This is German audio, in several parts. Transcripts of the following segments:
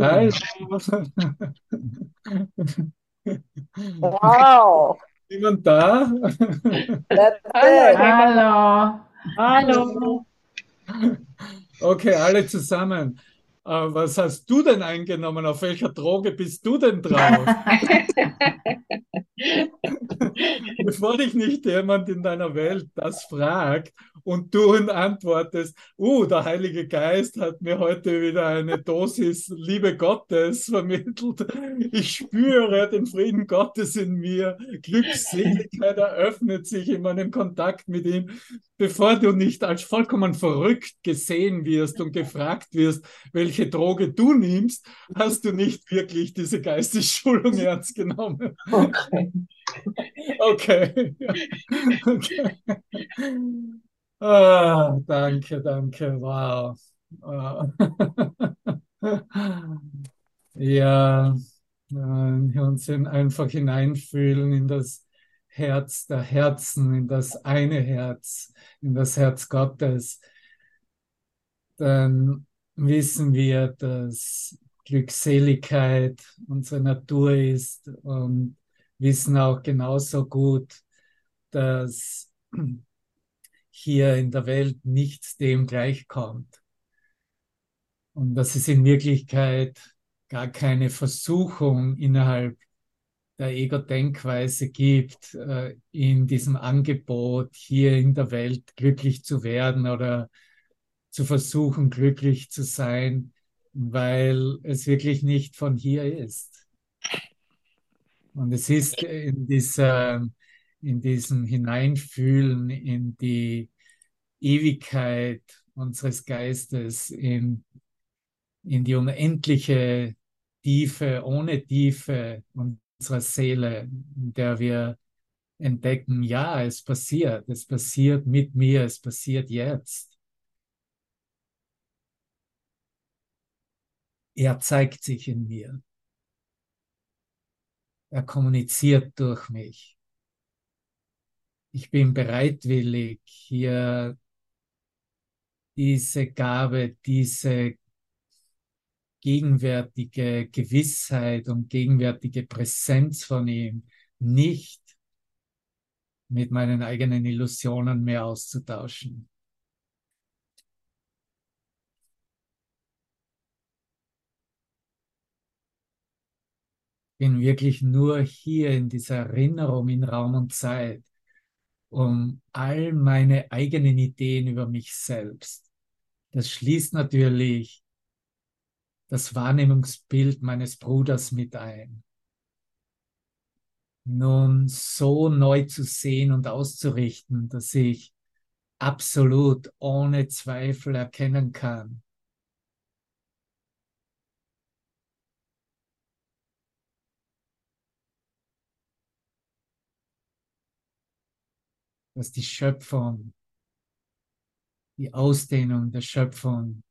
Hallo. Wow, Jemand da? Hallo. Hallo. Hallo. Okay, alle zusammen. Äh, was hast du denn eingenommen? Auf welcher Droge bist du denn drauf? Bevor dich nicht jemand in deiner Welt das fragt und du antwortest, uh, der Heilige Geist hat mir heute wieder eine Dosis Liebe Gottes vermittelt. Ich spüre den Frieden Gottes in mir. Glückseligkeit eröffnet sich in meinem Kontakt mit ihm. Bevor du nicht als vollkommen verrückt gesehen wirst und gefragt wirst, welche Droge du nimmst, hast du nicht wirklich diese Geistesschulung ernst genommen. Okay. Okay. okay. Ah, danke, danke. Wow. Ah. Ja, wir uns einfach hineinfühlen in das Herz der Herzen, in das eine Herz, in das Herz Gottes. Dann wissen wir, dass Glückseligkeit unsere Natur ist und wissen auch genauso gut, dass hier in der Welt nichts dem gleichkommt. Und dass es in Wirklichkeit gar keine Versuchung innerhalb der Ego-Denkweise gibt, äh, in diesem Angebot hier in der Welt glücklich zu werden oder zu versuchen, glücklich zu sein, weil es wirklich nicht von hier ist. Und es ist in dieser, in diesem Hineinfühlen in die Ewigkeit unseres Geistes, in, in die unendliche Tiefe, ohne Tiefe unserer Seele, in der wir entdecken, ja, es passiert, es passiert mit mir, es passiert jetzt. Er zeigt sich in mir. Er kommuniziert durch mich. Ich bin bereitwillig, hier diese Gabe, diese gegenwärtige Gewissheit und gegenwärtige Präsenz von ihm nicht mit meinen eigenen Illusionen mehr auszutauschen. Bin wirklich nur hier in dieser Erinnerung in Raum und Zeit, um all meine eigenen Ideen über mich selbst. Das schließt natürlich das Wahrnehmungsbild meines Bruders mit ein. Nun so neu zu sehen und auszurichten, dass ich absolut ohne Zweifel erkennen kann, dass die Schöpfung, die Ausdehnung der Schöpfung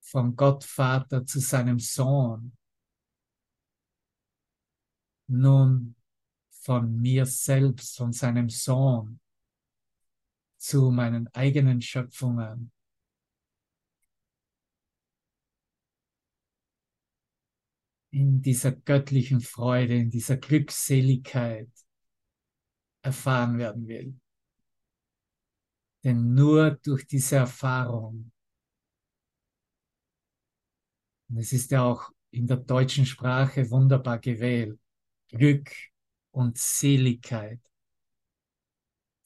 von Gott Vater zu seinem Sohn nun von mir selbst, von seinem Sohn zu meinen eigenen Schöpfungen in dieser göttlichen Freude, in dieser Glückseligkeit erfahren werden will. Denn nur durch diese Erfahrung, und es ist ja auch in der deutschen Sprache wunderbar gewählt, Glück und Seligkeit,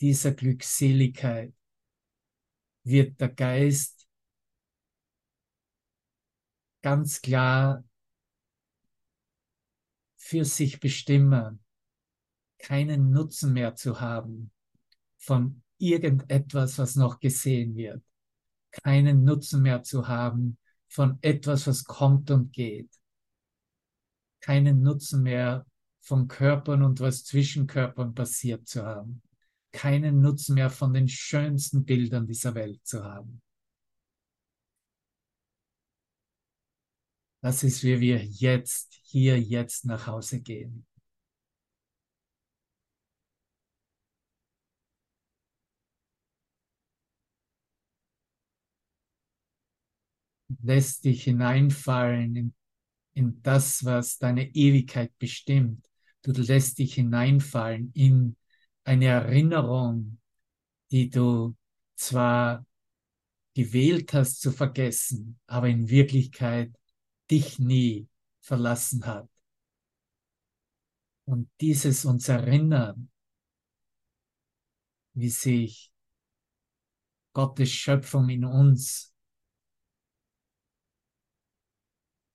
dieser Glückseligkeit wird der Geist ganz klar für sich bestimmen, keinen Nutzen mehr zu haben von irgendetwas, was noch gesehen wird. Keinen Nutzen mehr zu haben von etwas, was kommt und geht. Keinen Nutzen mehr von Körpern und was zwischen Körpern passiert zu haben. Keinen Nutzen mehr von den schönsten Bildern dieser Welt zu haben. Das ist, wie wir jetzt, hier, jetzt nach Hause gehen. Lässt dich hineinfallen in, in das, was deine Ewigkeit bestimmt. Du lässt dich hineinfallen in eine Erinnerung, die du zwar gewählt hast zu vergessen, aber in Wirklichkeit dich nie verlassen hat. Und dieses uns erinnern, wie sich Gottes Schöpfung in uns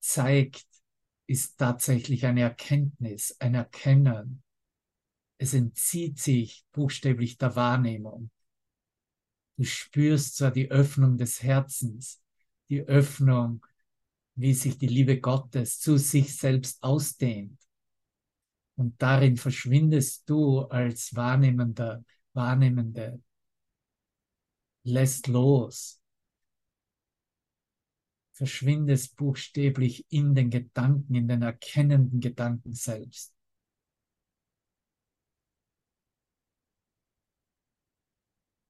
zeigt, ist tatsächlich eine Erkenntnis, ein Erkennen. Es entzieht sich buchstäblich der Wahrnehmung. Du spürst zwar die Öffnung des Herzens, die Öffnung, wie sich die Liebe Gottes zu sich selbst ausdehnt. Und darin verschwindest du als Wahrnehmender, Wahrnehmende. Lässt los. Verschwindest buchstäblich in den Gedanken, in den erkennenden Gedanken selbst.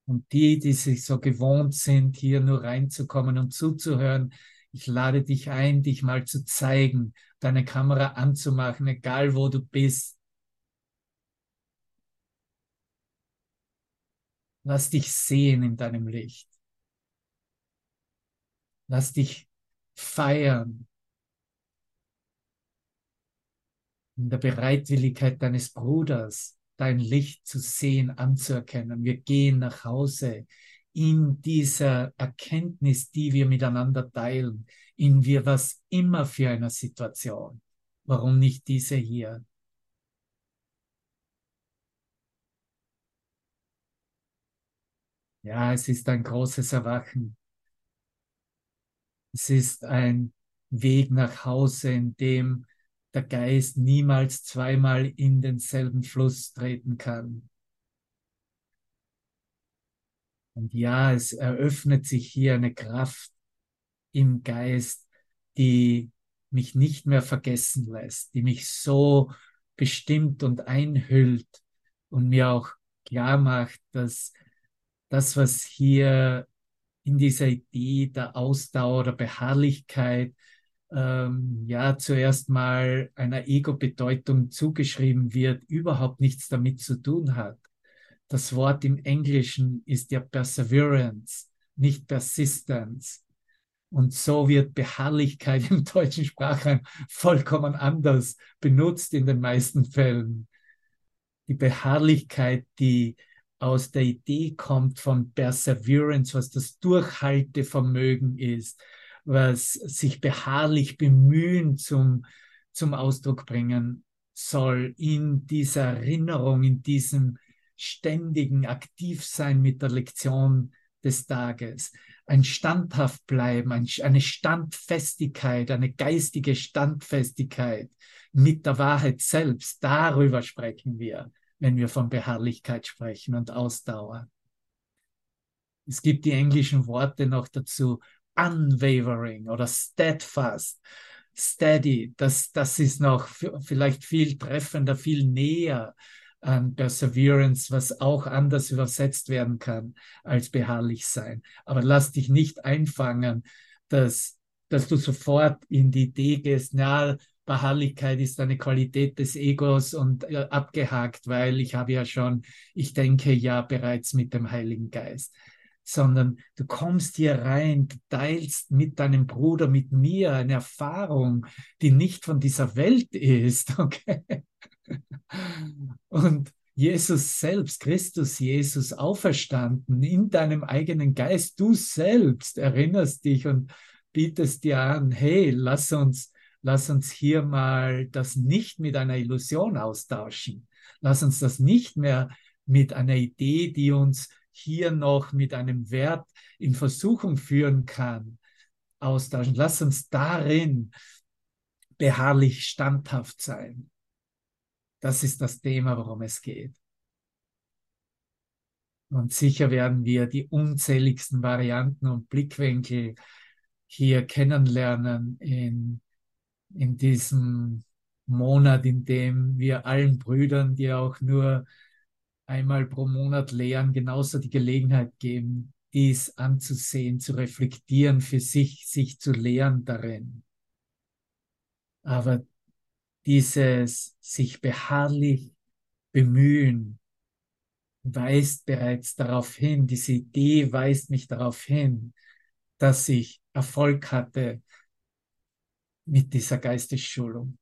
Und die, die sich so gewohnt sind, hier nur reinzukommen und zuzuhören, ich lade dich ein, dich mal zu zeigen, deine Kamera anzumachen, egal wo du bist. Lass dich sehen in deinem Licht. Lass dich feiern in der Bereitwilligkeit deines Bruders, dein Licht zu sehen, anzuerkennen. Wir gehen nach Hause in dieser Erkenntnis, die wir miteinander teilen, in wir was immer für eine Situation. Warum nicht diese hier? Ja, es ist ein großes Erwachen. Es ist ein Weg nach Hause, in dem der Geist niemals zweimal in denselben Fluss treten kann. Und ja, es eröffnet sich hier eine Kraft im Geist, die mich nicht mehr vergessen lässt, die mich so bestimmt und einhüllt und mir auch klar macht, dass das, was hier in dieser Idee der Ausdauer, der Beharrlichkeit, ähm, ja, zuerst mal einer Ego-Bedeutung zugeschrieben wird, überhaupt nichts damit zu tun hat. Das Wort im Englischen ist ja Perseverance, nicht Persistence. Und so wird Beharrlichkeit im deutschen Sprachraum vollkommen anders benutzt in den meisten Fällen. Die Beharrlichkeit, die aus der Idee kommt von Perseverance, was das Durchhaltevermögen ist, was sich beharrlich bemühen zum, zum Ausdruck bringen soll, in dieser Erinnerung, in diesem ständigen Aktivsein mit der Lektion des Tages. Ein standhaft bleiben, ein, eine Standfestigkeit, eine geistige Standfestigkeit mit der Wahrheit selbst. Darüber sprechen wir wenn wir von Beharrlichkeit sprechen und Ausdauer. Es gibt die englischen Worte noch dazu, unwavering oder steadfast, steady. Das, das ist noch vielleicht viel treffender, viel näher an Perseverance, was auch anders übersetzt werden kann als beharrlich sein. Aber lass dich nicht einfangen, dass, dass du sofort in die Idee gehst, na, Beharrlichkeit ist eine Qualität des Egos und äh, abgehakt, weil ich habe ja schon, ich denke ja bereits mit dem Heiligen Geist, sondern du kommst hier rein, du teilst mit deinem Bruder, mit mir eine Erfahrung, die nicht von dieser Welt ist, okay? Und Jesus selbst, Christus Jesus auferstanden in deinem eigenen Geist, du selbst erinnerst dich und bietest dir an, hey, lass uns lass uns hier mal das nicht mit einer Illusion austauschen. Lass uns das nicht mehr mit einer Idee, die uns hier noch mit einem Wert in Versuchung führen kann, austauschen. Lass uns darin beharrlich standhaft sein. Das ist das Thema, worum es geht. Und sicher werden wir die unzähligsten Varianten und Blickwinkel hier kennenlernen in in diesem Monat, in dem wir allen Brüdern, die auch nur einmal pro Monat lehren, genauso die Gelegenheit geben, dies anzusehen, zu reflektieren, für sich, sich zu lehren darin. Aber dieses sich beharrlich bemühen weist bereits darauf hin, diese Idee weist mich darauf hin, dass ich Erfolg hatte mit dieser Geistesschulung,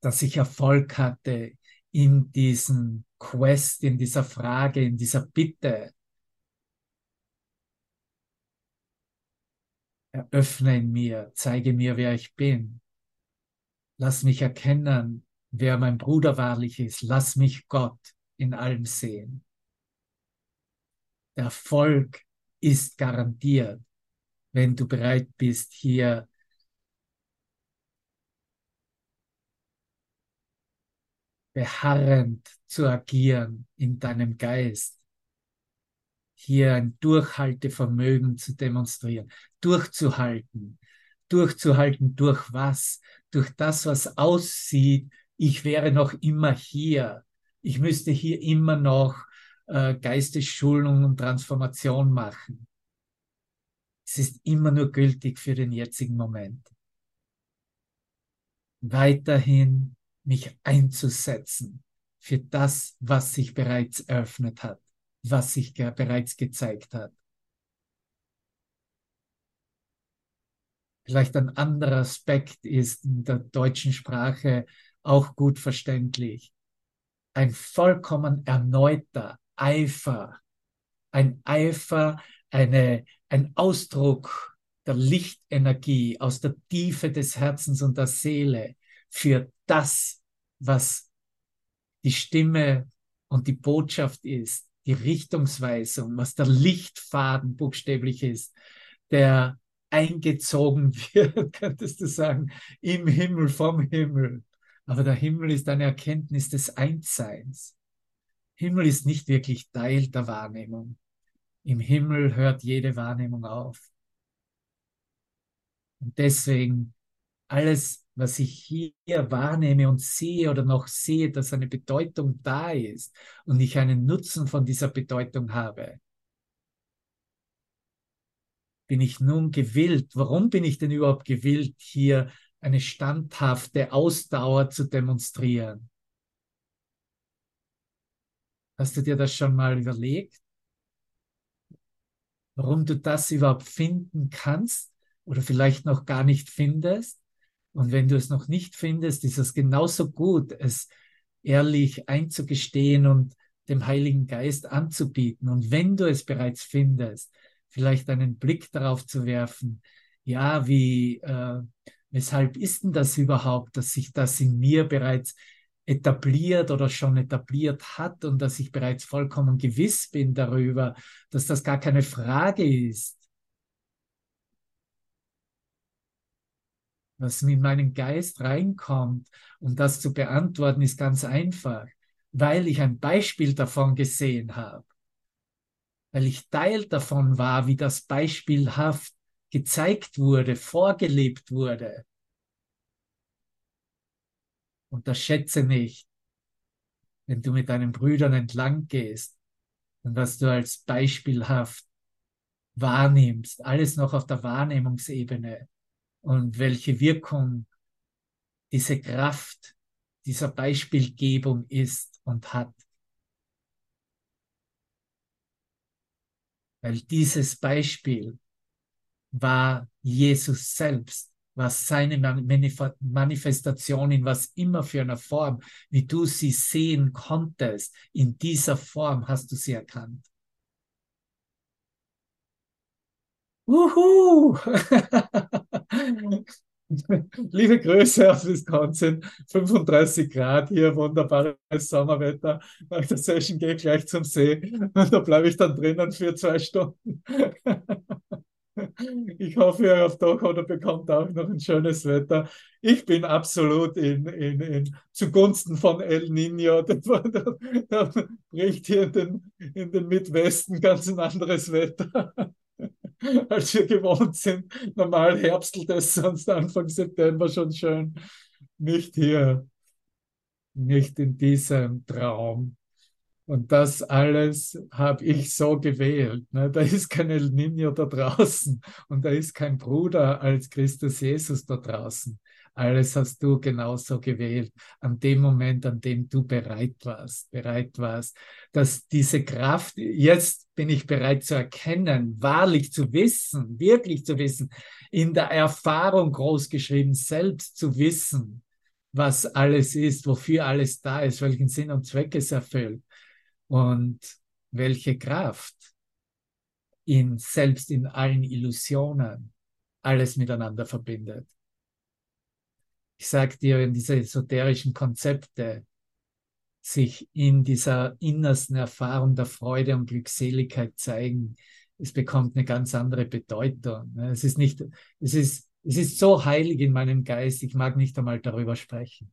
dass ich Erfolg hatte in diesem Quest, in dieser Frage, in dieser Bitte. Eröffne in mir, zeige mir, wer ich bin. Lass mich erkennen, wer mein Bruder wahrlich ist. Lass mich Gott in allem sehen. Der Erfolg ist garantiert, wenn du bereit bist, hier beharrend zu agieren in deinem Geist, hier ein Durchhaltevermögen zu demonstrieren, durchzuhalten, durchzuhalten durch was? Durch das, was aussieht, ich wäre noch immer hier, ich müsste hier immer noch äh, Geistesschulung und Transformation machen. Es ist immer nur gültig für den jetzigen Moment. Weiterhin mich einzusetzen für das, was sich bereits eröffnet hat, was sich bereits gezeigt hat. Vielleicht ein anderer Aspekt ist in der deutschen Sprache auch gut verständlich. Ein vollkommen erneuter Eifer, ein Eifer, eine, ein Ausdruck der Lichtenergie aus der Tiefe des Herzens und der Seele für das, was die Stimme und die Botschaft ist, die Richtungsweisung, was der Lichtfaden buchstäblich ist, der eingezogen wird, könntest du sagen, im Himmel, vom Himmel. Aber der Himmel ist eine Erkenntnis des Einsseins. Himmel ist nicht wirklich Teil der Wahrnehmung. Im Himmel hört jede Wahrnehmung auf. Und deswegen alles, was ich hier wahrnehme und sehe oder noch sehe, dass eine Bedeutung da ist und ich einen Nutzen von dieser Bedeutung habe, bin ich nun gewillt? Warum bin ich denn überhaupt gewillt, hier eine standhafte Ausdauer zu demonstrieren? Hast du dir das schon mal überlegt? Warum du das überhaupt finden kannst oder vielleicht noch gar nicht findest? Und wenn du es noch nicht findest, ist es genauso gut, es ehrlich einzugestehen und dem Heiligen Geist anzubieten. Und wenn du es bereits findest, vielleicht einen Blick darauf zu werfen, ja, wie, äh, weshalb ist denn das überhaupt, dass sich das in mir bereits etabliert oder schon etabliert hat und dass ich bereits vollkommen gewiss bin darüber, dass das gar keine Frage ist. Was in meinen Geist reinkommt, um das zu beantworten, ist ganz einfach, weil ich ein Beispiel davon gesehen habe. Weil ich Teil davon war, wie das beispielhaft gezeigt wurde, vorgelebt wurde. Unterschätze nicht, wenn du mit deinen Brüdern entlang gehst und was du als beispielhaft wahrnimmst, alles noch auf der Wahrnehmungsebene und welche Wirkung diese Kraft dieser Beispielgebung ist und hat. Weil dieses Beispiel war Jesus selbst, war seine Manifestation in was immer für einer Form, wie du sie sehen konntest. In dieser Form hast du sie erkannt. Wuhu! Liebe Grüße aus Wisconsin, 35 Grad hier, wunderbares Sommerwetter. Nach der Session gehe ich gleich zum See und da bleibe ich dann drinnen für zwei Stunden. Ich hoffe, ihr habt doch oder bekommt auch noch ein schönes Wetter. Ich bin absolut in, in, in, zugunsten von El Nino. Da bricht hier in den, in den Midwesten ganz ein anderes Wetter. als wir gewohnt sind. Normal herbstelt es sonst Anfang September schon schön. Nicht hier, nicht in diesem Traum. Und das alles habe ich so gewählt. Ne? Da ist keine Linie da draußen und da ist kein Bruder als Christus Jesus da draußen. Alles hast du genauso gewählt, an dem Moment, an dem du bereit warst, bereit warst, dass diese Kraft, jetzt bin ich bereit zu erkennen, wahrlich zu wissen, wirklich zu wissen, in der Erfahrung großgeschrieben, selbst zu wissen, was alles ist, wofür alles da ist, welchen Sinn und Zweck es erfüllt und welche Kraft in selbst in allen Illusionen alles miteinander verbindet ich sage dir, wenn diese esoterischen Konzepte sich in dieser innersten Erfahrung der Freude und Glückseligkeit zeigen, es bekommt eine ganz andere Bedeutung. Es ist nicht, es ist, es ist so heilig in meinem Geist, ich mag nicht einmal darüber sprechen.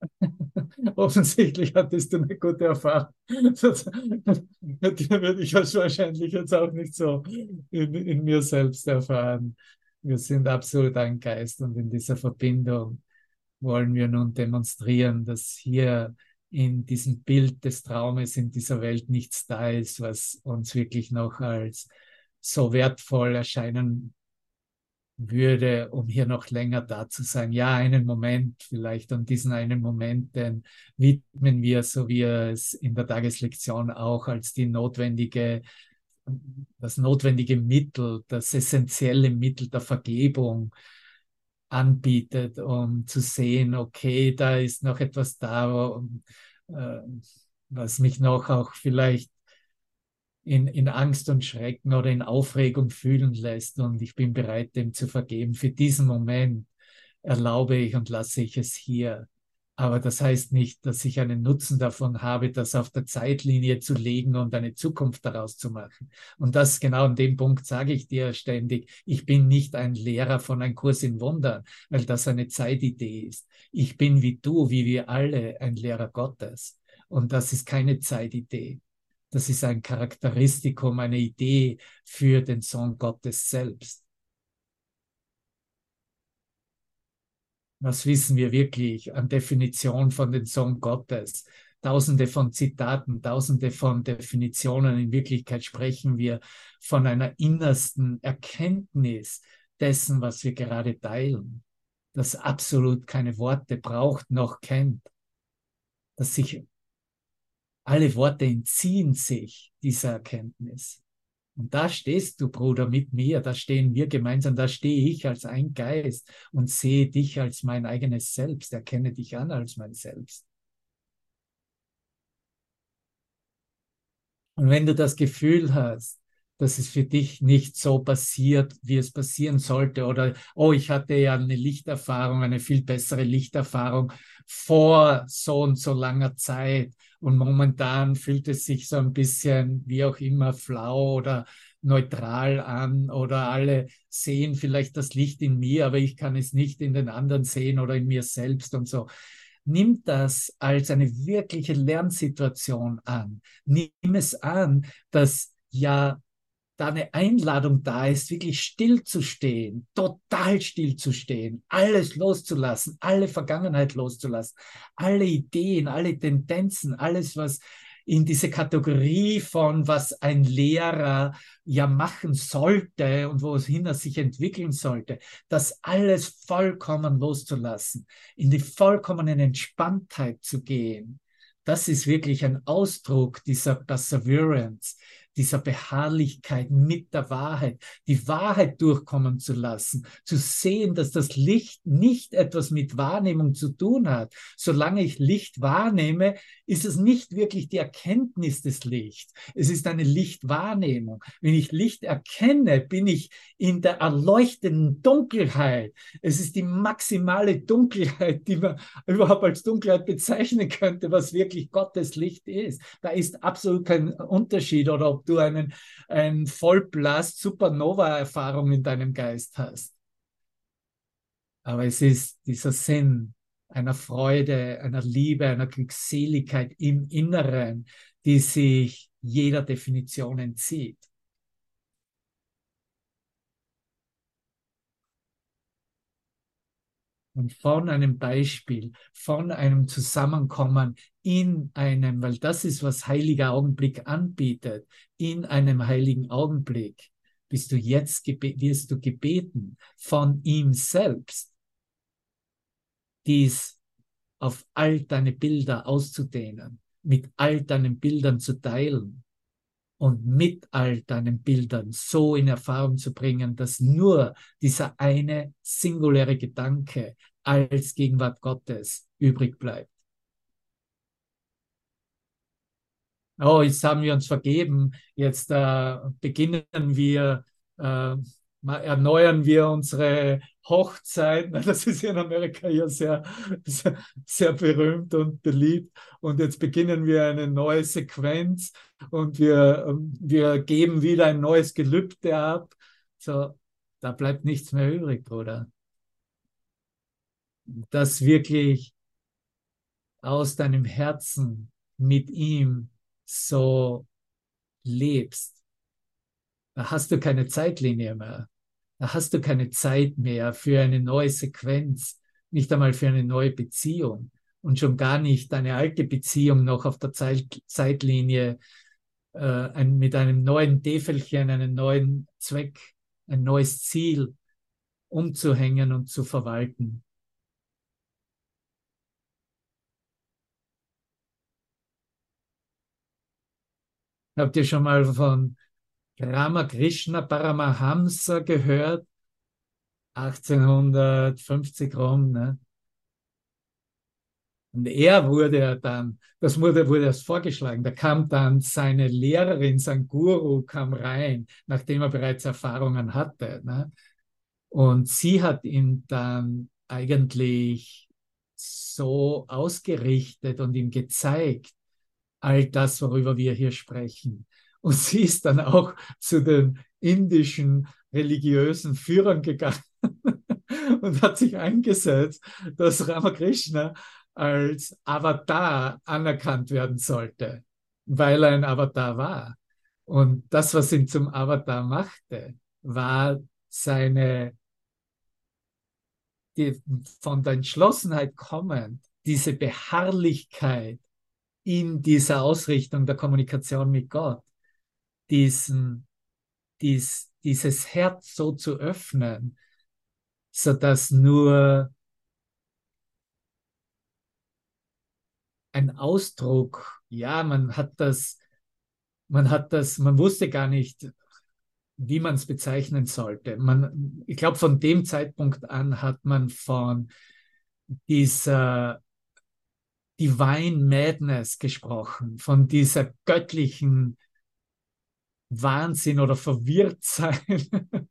Offensichtlich hattest du eine gute Erfahrung. Die würde ich wahrscheinlich jetzt auch nicht so in, in mir selbst erfahren. Wir sind absolut ein Geist und in dieser Verbindung wollen wir nun demonstrieren, dass hier in diesem Bild des Traumes in dieser Welt nichts da ist, was uns wirklich noch als so wertvoll erscheinen würde, um hier noch länger da zu sein. Ja, einen Moment vielleicht und diesen einen Moment, den widmen wir, so wie es in der Tageslektion auch als die notwendige das notwendige Mittel, das essentielle Mittel der Vergebung anbietet, um zu sehen, okay, da ist noch etwas da, äh, was mich noch auch vielleicht in, in Angst und Schrecken oder in Aufregung fühlen lässt und ich bin bereit, dem zu vergeben. Für diesen Moment erlaube ich und lasse ich es hier. Aber das heißt nicht, dass ich einen Nutzen davon habe, das auf der Zeitlinie zu legen und eine Zukunft daraus zu machen. Und das genau an dem Punkt sage ich dir ständig, ich bin nicht ein Lehrer von einem Kurs in Wundern, weil das eine Zeitidee ist. Ich bin wie du, wie wir alle, ein Lehrer Gottes. Und das ist keine Zeitidee. Das ist ein Charakteristikum, eine Idee für den Sohn Gottes selbst. Was wissen wir wirklich an Definition von den Sohn Gottes? Tausende von Zitaten, tausende von Definitionen. In Wirklichkeit sprechen wir von einer innersten Erkenntnis dessen, was wir gerade teilen, das absolut keine Worte braucht noch kennt, dass sich alle Worte entziehen sich dieser Erkenntnis. Und da stehst du, Bruder, mit mir, da stehen wir gemeinsam, da stehe ich als ein Geist und sehe dich als mein eigenes Selbst, erkenne dich an als mein Selbst. Und wenn du das Gefühl hast, dass es für dich nicht so passiert, wie es passieren sollte. Oder, oh, ich hatte ja eine Lichterfahrung, eine viel bessere Lichterfahrung vor so und so langer Zeit. Und momentan fühlt es sich so ein bisschen, wie auch immer, flau oder neutral an oder alle sehen vielleicht das Licht in mir, aber ich kann es nicht in den anderen sehen oder in mir selbst und so. Nimm das als eine wirkliche Lernsituation an. Nimm es an, dass ja da eine Einladung da ist, wirklich still zu stehen, total still zu stehen, alles loszulassen, alle Vergangenheit loszulassen, alle Ideen, alle Tendenzen, alles, was in diese Kategorie von, was ein Lehrer ja machen sollte und wohin er sich entwickeln sollte, das alles vollkommen loszulassen, in die vollkommene Entspanntheit zu gehen. Das ist wirklich ein Ausdruck dieser Perseverance, dieser Beharrlichkeit mit der Wahrheit, die Wahrheit durchkommen zu lassen, zu sehen, dass das Licht nicht etwas mit Wahrnehmung zu tun hat. Solange ich Licht wahrnehme, ist es nicht wirklich die Erkenntnis des Lichts. Es ist eine Lichtwahrnehmung. Wenn ich Licht erkenne, bin ich in der erleuchtenden Dunkelheit. Es ist die maximale Dunkelheit, die man überhaupt als Dunkelheit bezeichnen könnte, was wirklich Gottes Licht ist. Da ist absolut kein Unterschied oder ob du einen, ein Vollblast Supernova-Erfahrung in deinem Geist hast. Aber es ist dieser Sinn einer Freude, einer Liebe, einer Glückseligkeit im Inneren, die sich jeder Definition entzieht. Und von einem Beispiel, von einem Zusammenkommen in einem, weil das ist, was heiliger Augenblick anbietet, in einem heiligen Augenblick bist du jetzt, wirst du gebeten von ihm selbst, dies auf all deine Bilder auszudehnen, mit all deinen Bildern zu teilen und mit all deinen Bildern so in Erfahrung zu bringen, dass nur dieser eine singuläre Gedanke als Gegenwart Gottes übrig bleibt. Oh, jetzt haben wir uns vergeben, jetzt äh, beginnen wir äh, erneuern wir unsere Hochzeit. Das ist in Amerika ja sehr, sehr, berühmt und beliebt. Und jetzt beginnen wir eine neue Sequenz und wir, wir geben wieder ein neues Gelübde ab. So, da bleibt nichts mehr übrig, Bruder. Das wirklich aus deinem Herzen mit ihm so lebst. Da hast du keine Zeitlinie mehr. Da hast du keine Zeit mehr für eine neue Sequenz, nicht einmal für eine neue Beziehung und schon gar nicht deine alte Beziehung noch auf der Zeit, Zeitlinie äh, ein, mit einem neuen Täfelchen, einen neuen Zweck, ein neues Ziel umzuhängen und zu verwalten. Habt ihr schon mal von Ramakrishna Paramahamsa gehört, 1850 rum. Ne? Und er wurde ja dann, das wurde, wurde erst vorgeschlagen, da kam dann seine Lehrerin, sein Guru kam rein, nachdem er bereits Erfahrungen hatte. Ne? Und sie hat ihn dann eigentlich so ausgerichtet und ihm gezeigt, all das, worüber wir hier sprechen. Und sie ist dann auch zu den indischen religiösen Führern gegangen und hat sich eingesetzt, dass Ramakrishna als Avatar anerkannt werden sollte, weil er ein Avatar war. Und das, was ihn zum Avatar machte, war seine, die, von der Entschlossenheit kommend, diese Beharrlichkeit in dieser Ausrichtung der Kommunikation mit Gott diesen, dies, dieses Herz so zu öffnen, so dass nur ein Ausdruck, ja, man hat das, man hat das, man wusste gar nicht, wie man es bezeichnen sollte. Man, ich glaube, von dem Zeitpunkt an hat man von dieser Divine Madness gesprochen, von dieser göttlichen Wahnsinn oder verwirrt sein,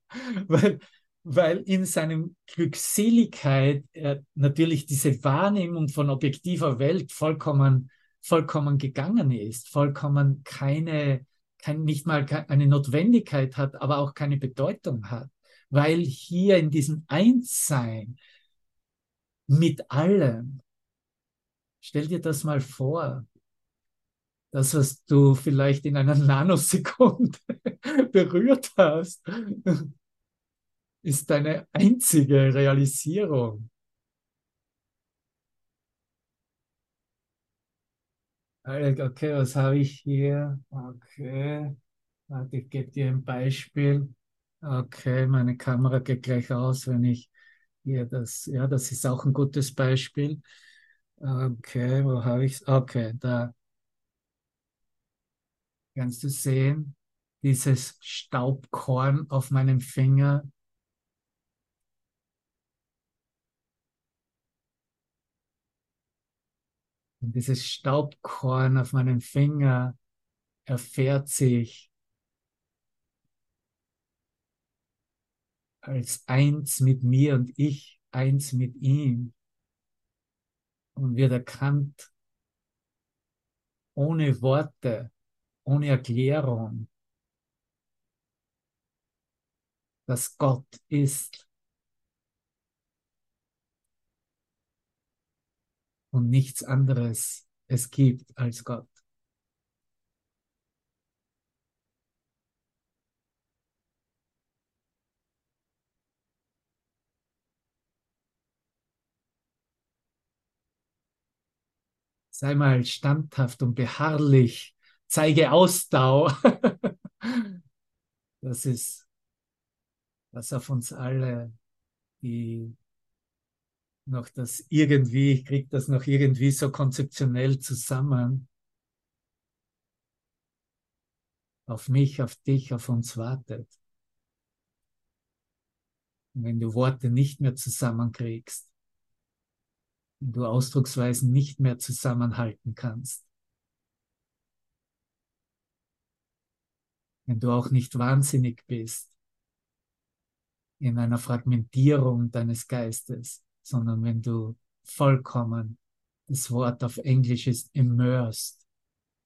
weil, weil in seinem Glückseligkeit er natürlich diese Wahrnehmung von objektiver Welt vollkommen, vollkommen gegangen ist, vollkommen keine, kein, nicht mal eine Notwendigkeit hat, aber auch keine Bedeutung hat, weil hier in diesem Einssein mit allem, stell dir das mal vor, das, was du vielleicht in einer Nanosekunde berührt hast, ist deine einzige Realisierung. Okay, was habe ich hier? Okay, warte, ich gebe dir ein Beispiel. Okay, meine Kamera geht gleich aus, wenn ich hier das, ja, das ist auch ein gutes Beispiel. Okay, wo habe ich es? Okay, da Kannst du sehen, dieses Staubkorn auf meinem Finger? Und dieses Staubkorn auf meinem Finger erfährt sich als eins mit mir und ich eins mit ihm und wird erkannt ohne Worte ohne Erklärung, dass Gott ist und nichts anderes es gibt als Gott. Sei mal standhaft und beharrlich Zeige Ausdauer. Das ist, was auf uns alle, die noch das irgendwie, ich kriege das noch irgendwie so konzeptionell zusammen, auf mich, auf dich, auf uns wartet. Und wenn du Worte nicht mehr zusammenkriegst, wenn du Ausdrucksweisen nicht mehr zusammenhalten kannst, wenn du auch nicht wahnsinnig bist in einer Fragmentierung deines Geistes, sondern wenn du vollkommen, das Wort auf Englisch ist immersed,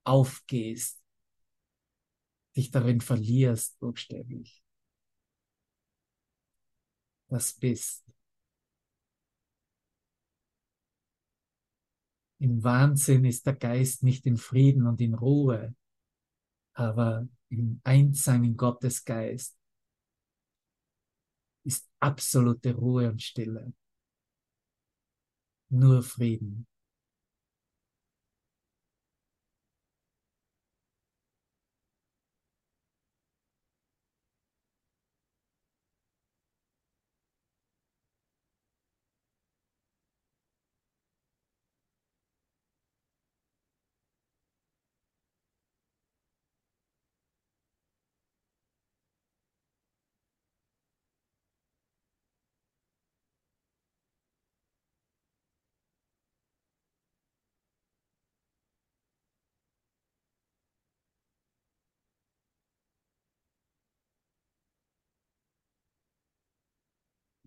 aufgehst, dich darin verlierst, buchstäblich. Das bist. Im Wahnsinn ist der Geist nicht in Frieden und in Ruhe, aber im Einssein in Gottes Geist ist absolute Ruhe und Stille. Nur Frieden.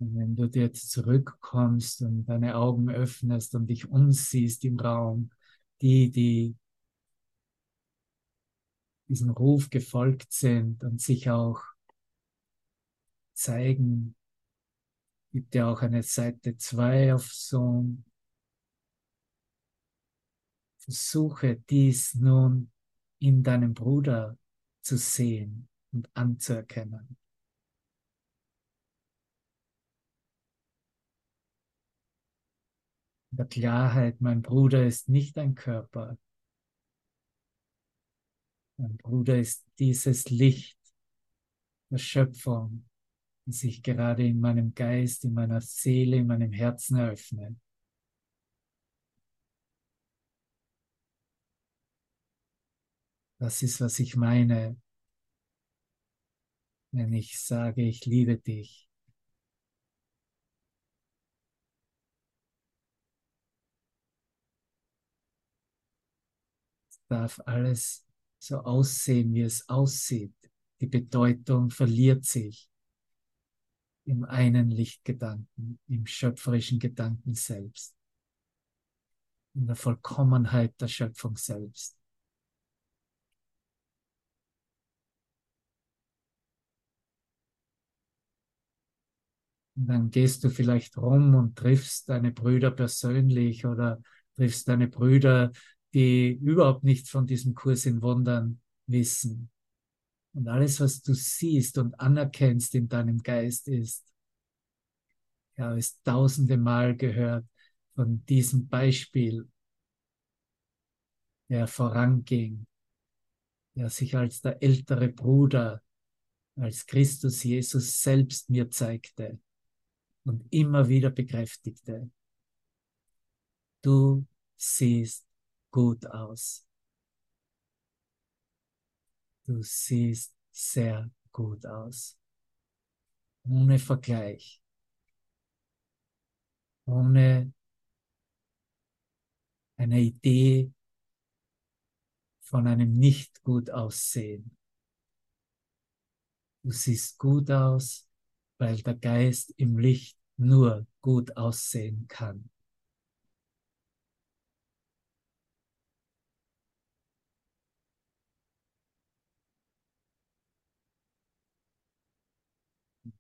Und wenn du jetzt zurückkommst und deine Augen öffnest und dich umsiehst im Raum, die, die diesem Ruf gefolgt sind und sich auch zeigen, gibt ja auch eine Seite 2 auf Zoom. Versuche dies nun in deinem Bruder zu sehen und anzuerkennen. Der Klarheit, mein Bruder ist nicht ein Körper. Mein Bruder ist dieses Licht der Schöpfung, das sich gerade in meinem Geist, in meiner Seele, in meinem Herzen eröffnet. Das ist, was ich meine, wenn ich sage, ich liebe dich. Darf alles so aussehen, wie es aussieht. Die Bedeutung verliert sich im einen Lichtgedanken, im schöpferischen Gedanken selbst, in der Vollkommenheit der Schöpfung selbst. Und dann gehst du vielleicht rum und triffst deine Brüder persönlich oder triffst deine Brüder die überhaupt nichts von diesem Kurs in Wundern wissen. Und alles, was du siehst und anerkennst in deinem Geist ist, ich habe es tausende Mal gehört von diesem Beispiel, der voranging, der sich als der ältere Bruder, als Christus Jesus selbst mir zeigte und immer wieder bekräftigte. Du siehst gut aus. Du siehst sehr gut aus. Ohne Vergleich. Ohne eine Idee von einem nicht gut aussehen. Du siehst gut aus, weil der Geist im Licht nur gut aussehen kann.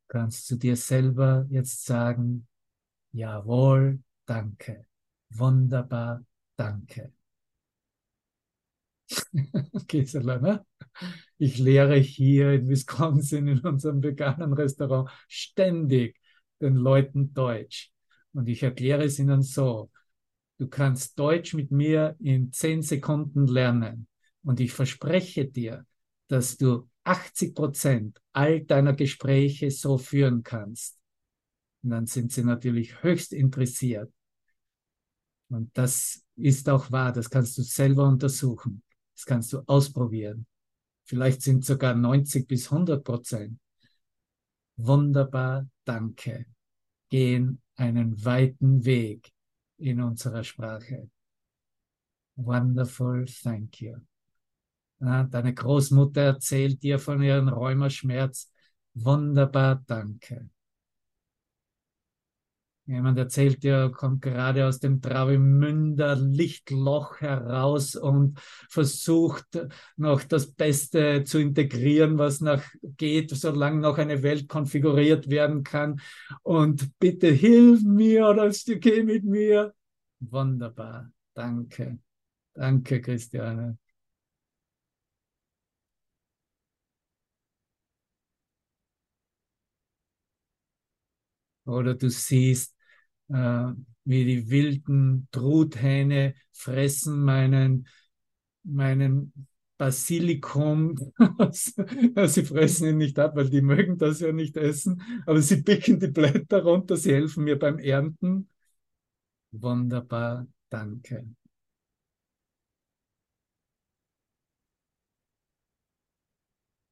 Kannst zu dir selber jetzt sagen, jawohl, danke, wunderbar, danke. Gisela, ne? Ich lehre hier in Wisconsin in unserem veganen Restaurant ständig den Leuten Deutsch. Und ich erkläre es ihnen so. du kannst Deutsch mit mir in zehn Sekunden lernen. Und ich verspreche dir, dass du 80 Prozent all deiner Gespräche so führen kannst. Und dann sind sie natürlich höchst interessiert. Und das ist auch wahr, das kannst du selber untersuchen. Das kannst du ausprobieren. Vielleicht sind sogar 90 bis 100 Prozent. Wunderbar, danke. Gehen einen weiten Weg in unserer Sprache. Wonderful, thank you. Deine Großmutter erzählt dir von ihrem Rheumaschmerz. Wunderbar, danke. Jemand erzählt dir, kommt gerade aus dem Travemünder Lichtloch heraus und versucht noch das Beste zu integrieren, was noch geht, solange noch eine Welt konfiguriert werden kann. Und bitte hilf mir oder geh mit mir. Wunderbar. Danke. Danke, Christiane. Oder du siehst, äh, wie die wilden Truthähne fressen meinen, meinen Basilikum. sie fressen ihn nicht ab, weil die mögen das ja nicht essen, aber sie picken die Blätter runter, sie helfen mir beim Ernten. Wunderbar, danke.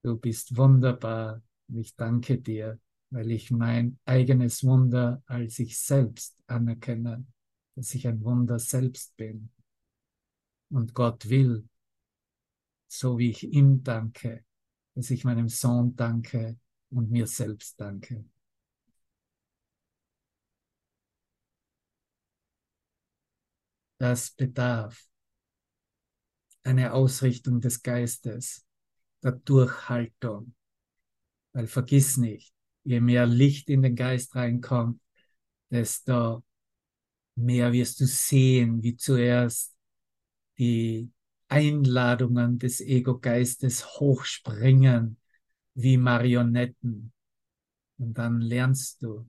Du bist wunderbar. Ich danke dir weil ich mein eigenes Wunder als ich selbst anerkenne, dass ich ein Wunder selbst bin. Und Gott will, so wie ich ihm danke, dass ich meinem Sohn danke und mir selbst danke. Das bedarf eine Ausrichtung des Geistes, der Durchhaltung. Weil vergiss nicht, je mehr Licht in den Geist reinkommt, desto mehr wirst du sehen, wie zuerst die Einladungen des Ego-Geistes hochspringen wie Marionetten. Und dann lernst du,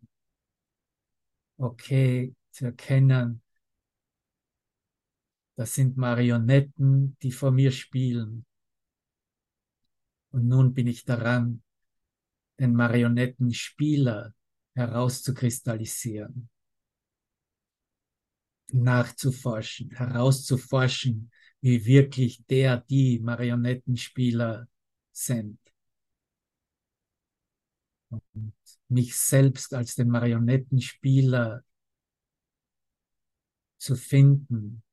okay, zu erkennen, das sind Marionetten, die vor mir spielen. Und nun bin ich daran, den Marionettenspieler herauszukristallisieren, nachzuforschen, herauszuforschen, wie wirklich der, die Marionettenspieler sind. Und mich selbst als den Marionettenspieler zu finden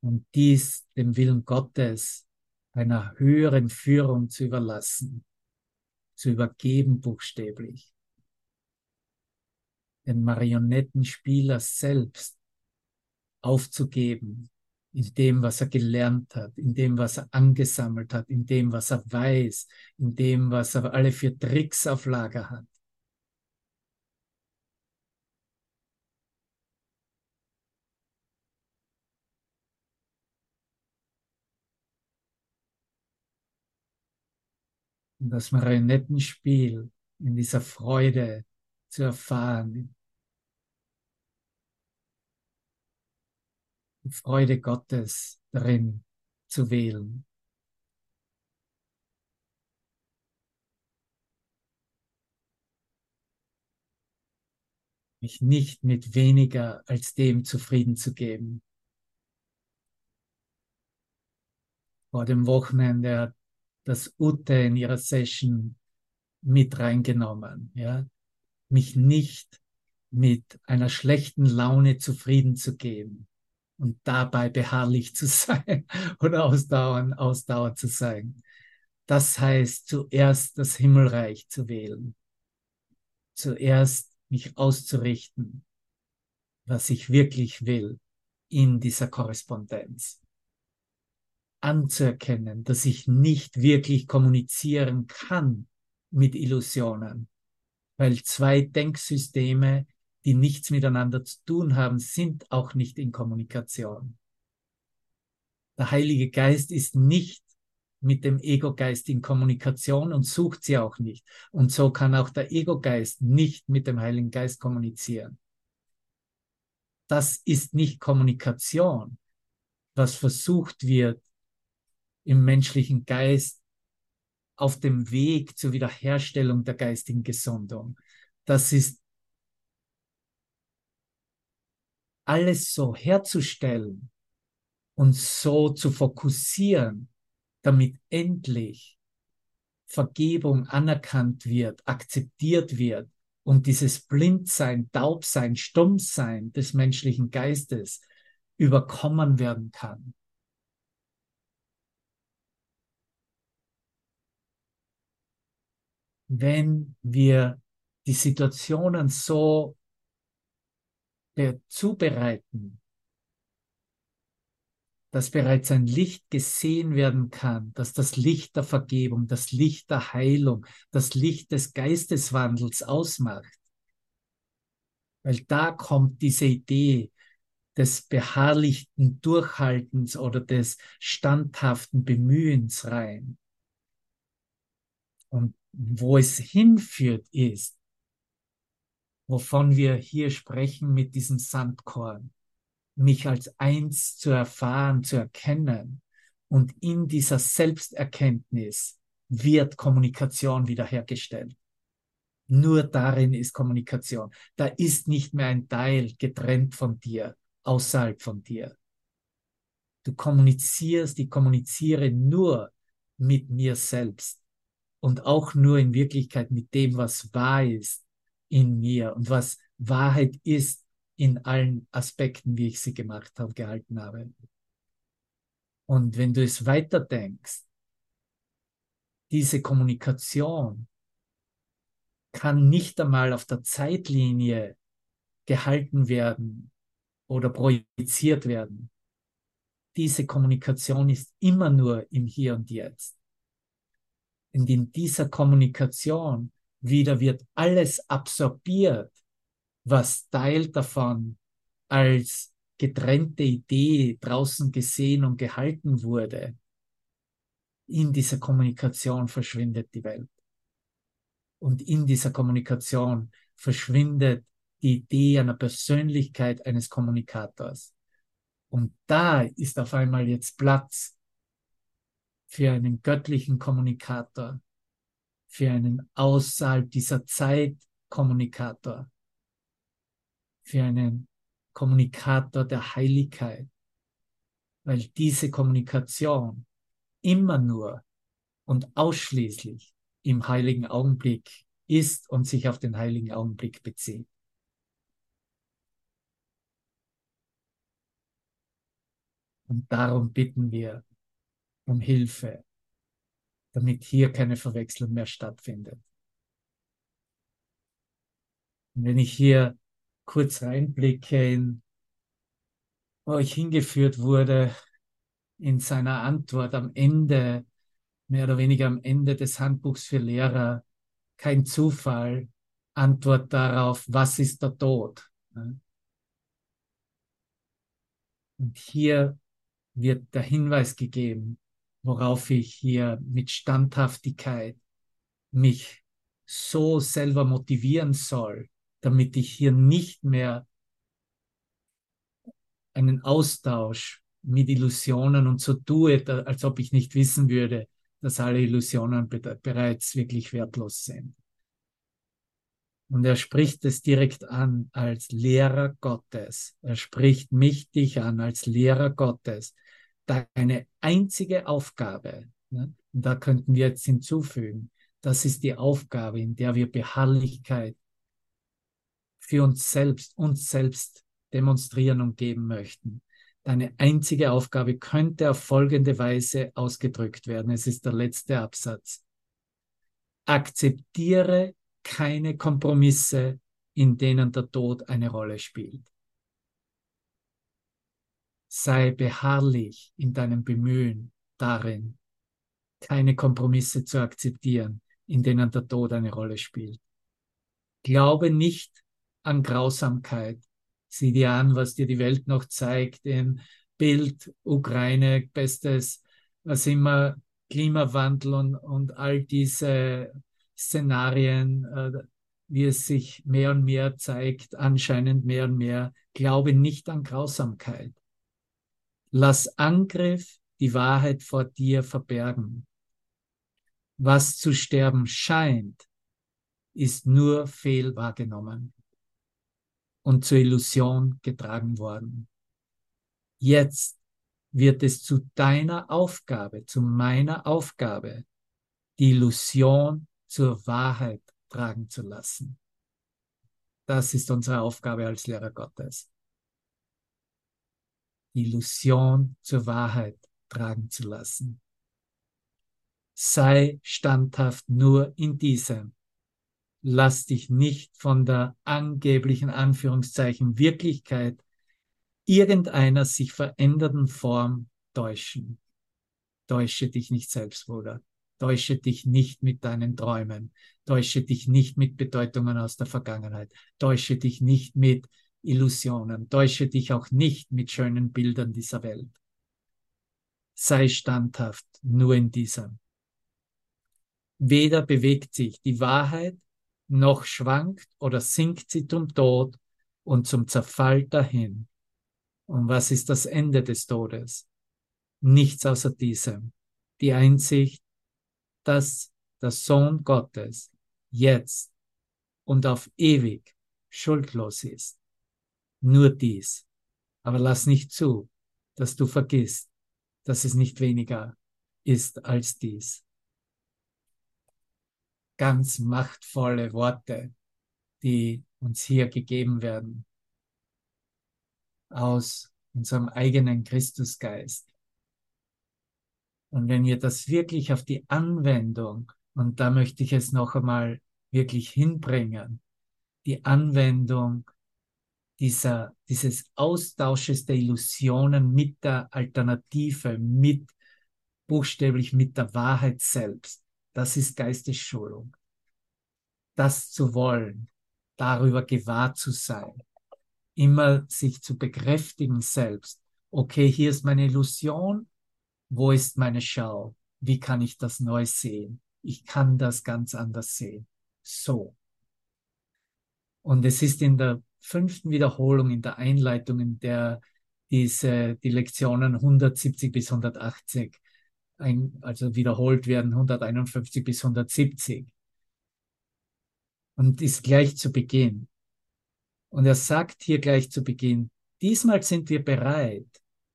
und dies dem Willen Gottes einer höheren Führung zu überlassen zu übergeben buchstäblich. Den Marionettenspieler selbst aufzugeben in dem, was er gelernt hat, in dem, was er angesammelt hat, in dem, was er weiß, in dem, was er alle vier Tricks auf Lager hat. Und das Marionettenspiel in dieser Freude zu erfahren. Die Freude Gottes darin zu wählen. Mich nicht mit weniger als dem zufrieden zu geben. Vor dem Wochenende hat das Ute in ihrer Session mit reingenommen, ja. Mich nicht mit einer schlechten Laune zufrieden zu geben und dabei beharrlich zu sein oder ausdauernd, ausdauernd zu sein. Das heißt, zuerst das Himmelreich zu wählen. Zuerst mich auszurichten, was ich wirklich will in dieser Korrespondenz anzuerkennen, dass ich nicht wirklich kommunizieren kann mit Illusionen, weil zwei Denksysteme, die nichts miteinander zu tun haben, sind auch nicht in Kommunikation. Der Heilige Geist ist nicht mit dem Ego-Geist in Kommunikation und sucht sie auch nicht. Und so kann auch der Ego-Geist nicht mit dem Heiligen Geist kommunizieren. das ist nicht Kommunikation, was versucht wird im menschlichen Geist auf dem Weg zur Wiederherstellung der geistigen Gesundung. Das ist alles so herzustellen und so zu fokussieren, damit endlich Vergebung anerkannt wird, akzeptiert wird und dieses Blindsein, Taubsein, Stummsein des menschlichen Geistes überkommen werden kann. Wenn wir die Situationen so zubereiten, dass bereits ein Licht gesehen werden kann, dass das Licht der Vergebung, das Licht der Heilung, das Licht des Geisteswandels ausmacht. Weil da kommt diese Idee des beharrlichen Durchhaltens oder des standhaften Bemühens rein. Und wo es hinführt ist, wovon wir hier sprechen mit diesem Sandkorn, mich als eins zu erfahren, zu erkennen. Und in dieser Selbsterkenntnis wird Kommunikation wiederhergestellt. Nur darin ist Kommunikation. Da ist nicht mehr ein Teil getrennt von dir, außerhalb von dir. Du kommunizierst, ich kommuniziere nur mit mir selbst und auch nur in Wirklichkeit mit dem, was wahr ist in mir und was Wahrheit ist in allen Aspekten, wie ich sie gemacht habe, gehalten habe. Und wenn du es weiterdenkst, diese Kommunikation kann nicht einmal auf der Zeitlinie gehalten werden oder projiziert werden. Diese Kommunikation ist immer nur im Hier und Jetzt. Und in dieser Kommunikation wieder wird alles absorbiert, was Teil davon als getrennte Idee draußen gesehen und gehalten wurde. In dieser Kommunikation verschwindet die Welt. Und in dieser Kommunikation verschwindet die Idee einer Persönlichkeit eines Kommunikators. Und da ist auf einmal jetzt Platz für einen göttlichen Kommunikator, für einen außerhalb dieser Zeit Kommunikator, für einen Kommunikator der Heiligkeit, weil diese Kommunikation immer nur und ausschließlich im heiligen Augenblick ist und sich auf den heiligen Augenblick bezieht. Und darum bitten wir um Hilfe, damit hier keine Verwechslung mehr stattfindet. Und wenn ich hier kurz reinblicke in, wo ich hingeführt wurde, in seiner Antwort am Ende, mehr oder weniger am Ende des Handbuchs für Lehrer, kein Zufall, Antwort darauf, was ist der Tod? Und hier wird der Hinweis gegeben, worauf ich hier mit Standhaftigkeit mich so selber motivieren soll, damit ich hier nicht mehr einen Austausch mit Illusionen und so tue, als ob ich nicht wissen würde, dass alle Illusionen bereits wirklich wertlos sind. Und er spricht es direkt an als Lehrer Gottes. Er spricht mich, dich an als Lehrer Gottes. Deine einzige Aufgabe, ne, da könnten wir jetzt hinzufügen, das ist die Aufgabe, in der wir Beharrlichkeit für uns selbst, uns selbst demonstrieren und geben möchten. Deine einzige Aufgabe könnte auf folgende Weise ausgedrückt werden. Es ist der letzte Absatz. Akzeptiere keine Kompromisse, in denen der Tod eine Rolle spielt. Sei beharrlich in deinem Bemühen darin, keine Kompromisse zu akzeptieren, in denen der Tod eine Rolle spielt. Glaube nicht an Grausamkeit. Sieh dir an, was dir die Welt noch zeigt im Bild Ukraine, bestes, was immer Klimawandel und, und all diese Szenarien, äh, wie es sich mehr und mehr zeigt, anscheinend mehr und mehr Glaube nicht an Grausamkeit. Lass Angriff die Wahrheit vor dir verbergen. Was zu sterben scheint, ist nur fehl wahrgenommen und zur Illusion getragen worden. Jetzt wird es zu deiner Aufgabe, zu meiner Aufgabe, die Illusion zur Wahrheit tragen zu lassen. Das ist unsere Aufgabe als Lehrer Gottes. Illusion zur Wahrheit tragen zu lassen. Sei standhaft nur in diesem. Lass dich nicht von der angeblichen Anführungszeichen Wirklichkeit irgendeiner sich verändernden Form täuschen. Täusche dich nicht selbst, Bruder. Täusche dich nicht mit deinen Träumen. Täusche dich nicht mit Bedeutungen aus der Vergangenheit. Täusche dich nicht mit Illusionen. Täusche dich auch nicht mit schönen Bildern dieser Welt. Sei standhaft nur in diesem. Weder bewegt sich die Wahrheit, noch schwankt oder sinkt sie zum Tod und zum Zerfall dahin. Und was ist das Ende des Todes? Nichts außer diesem. Die Einsicht, dass der Sohn Gottes jetzt und auf ewig schuldlos ist. Nur dies. Aber lass nicht zu, dass du vergisst, dass es nicht weniger ist als dies. Ganz machtvolle Worte, die uns hier gegeben werden aus unserem eigenen Christusgeist. Und wenn wir das wirklich auf die Anwendung, und da möchte ich es noch einmal wirklich hinbringen, die Anwendung dieser, dieses Austausches der Illusionen mit der Alternative, mit buchstäblich mit der Wahrheit selbst, das ist Geistesschulung. Das zu wollen, darüber gewahr zu sein, immer sich zu bekräftigen selbst. Okay, hier ist meine Illusion, wo ist meine Schau? Wie kann ich das neu sehen? Ich kann das ganz anders sehen. So. Und es ist in der fünften Wiederholung, in der Einleitung, in der diese, die Lektionen 170 bis 180, ein, also wiederholt werden, 151 bis 170. Und ist gleich zu Beginn. Und er sagt hier gleich zu Beginn, diesmal sind wir bereit,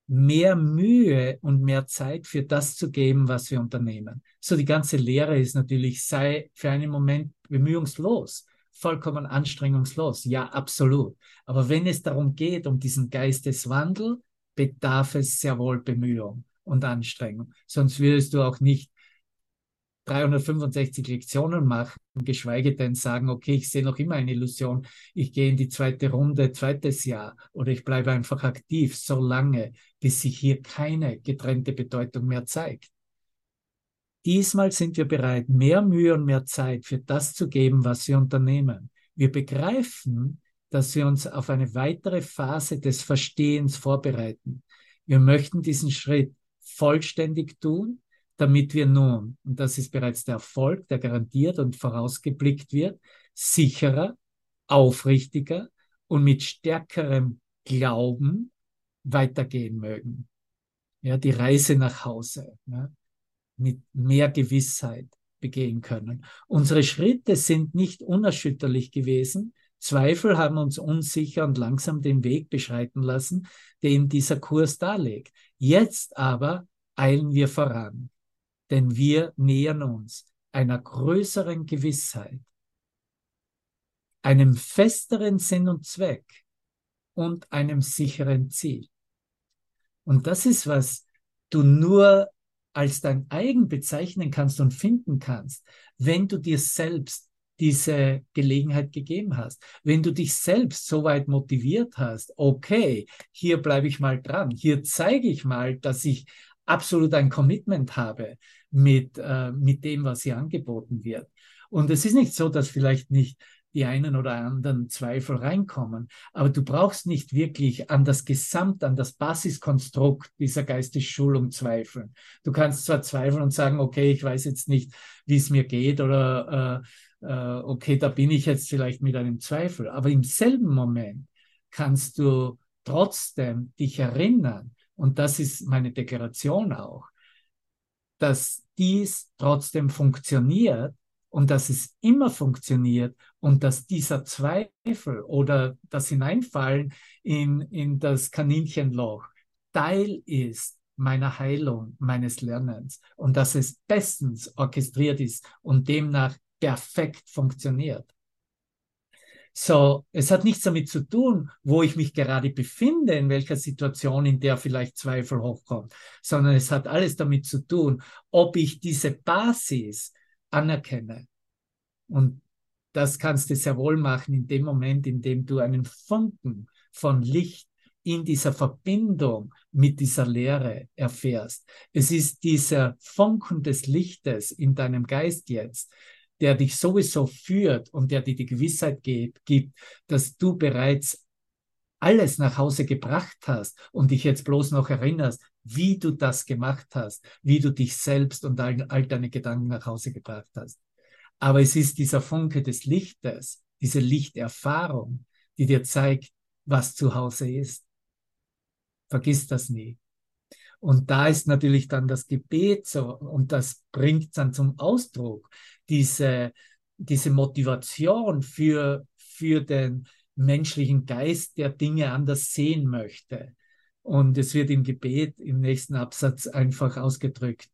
mehr Mühe und mehr Zeit für das zu geben, was wir unternehmen. So die ganze Lehre ist natürlich, sei für einen Moment bemühungslos, vollkommen anstrengungslos. Ja, absolut. Aber wenn es darum geht, um diesen Geisteswandel, bedarf es sehr wohl Bemühung und Anstrengung. Sonst würdest du auch nicht 365 Lektionen machen, geschweige denn sagen, okay, ich sehe noch immer eine Illusion, ich gehe in die zweite Runde, zweites Jahr oder ich bleibe einfach aktiv, so lange, bis sich hier keine getrennte Bedeutung mehr zeigt. Diesmal sind wir bereit, mehr Mühe und mehr Zeit für das zu geben, was wir unternehmen. Wir begreifen, dass wir uns auf eine weitere Phase des Verstehens vorbereiten. Wir möchten diesen Schritt vollständig tun damit wir nun, und das ist bereits der Erfolg, der garantiert und vorausgeblickt wird, sicherer, aufrichtiger und mit stärkerem Glauben weitergehen mögen. Ja, die Reise nach Hause ja, mit mehr Gewissheit begehen können. Unsere Schritte sind nicht unerschütterlich gewesen. Zweifel haben uns unsicher und langsam den Weg beschreiten lassen, den dieser Kurs darlegt. Jetzt aber eilen wir voran denn wir nähern uns einer größeren Gewissheit, einem festeren Sinn und Zweck und einem sicheren Ziel. Und das ist, was du nur als dein eigen bezeichnen kannst und finden kannst, wenn du dir selbst diese Gelegenheit gegeben hast. Wenn du dich selbst so weit motiviert hast, okay, hier bleibe ich mal dran, hier zeige ich mal, dass ich absolut ein Commitment habe mit, äh, mit dem, was hier angeboten wird. Und es ist nicht so, dass vielleicht nicht die einen oder anderen Zweifel reinkommen. Aber du brauchst nicht wirklich an das Gesamt, an das Basiskonstrukt dieser Geistesschulung zweifeln. Du kannst zwar zweifeln und sagen, okay, ich weiß jetzt nicht, wie es mir geht oder äh, äh, okay, da bin ich jetzt vielleicht mit einem Zweifel. Aber im selben Moment kannst du trotzdem dich erinnern, und das ist meine Deklaration auch, dass dies trotzdem funktioniert und dass es immer funktioniert und dass dieser Zweifel oder das Hineinfallen in, in das Kaninchenloch Teil ist meiner Heilung, meines Lernens und dass es bestens orchestriert ist und demnach perfekt funktioniert. So, es hat nichts damit zu tun, wo ich mich gerade befinde, in welcher Situation, in der vielleicht Zweifel hochkommt, sondern es hat alles damit zu tun, ob ich diese Basis anerkenne. Und das kannst du sehr wohl machen in dem Moment, in dem du einen Funken von Licht in dieser Verbindung mit dieser Lehre erfährst. Es ist dieser Funken des Lichtes in deinem Geist jetzt, der dich sowieso führt und der dir die Gewissheit gibt, dass du bereits alles nach Hause gebracht hast und dich jetzt bloß noch erinnerst, wie du das gemacht hast, wie du dich selbst und all, all deine Gedanken nach Hause gebracht hast. Aber es ist dieser Funke des Lichtes, diese Lichterfahrung, die dir zeigt, was zu Hause ist. Vergiss das nie. Und da ist natürlich dann das Gebet so, und das bringt dann zum Ausdruck, diese, diese Motivation für, für den menschlichen Geist, der Dinge anders sehen möchte. Und es wird im Gebet im nächsten Absatz einfach ausgedrückt,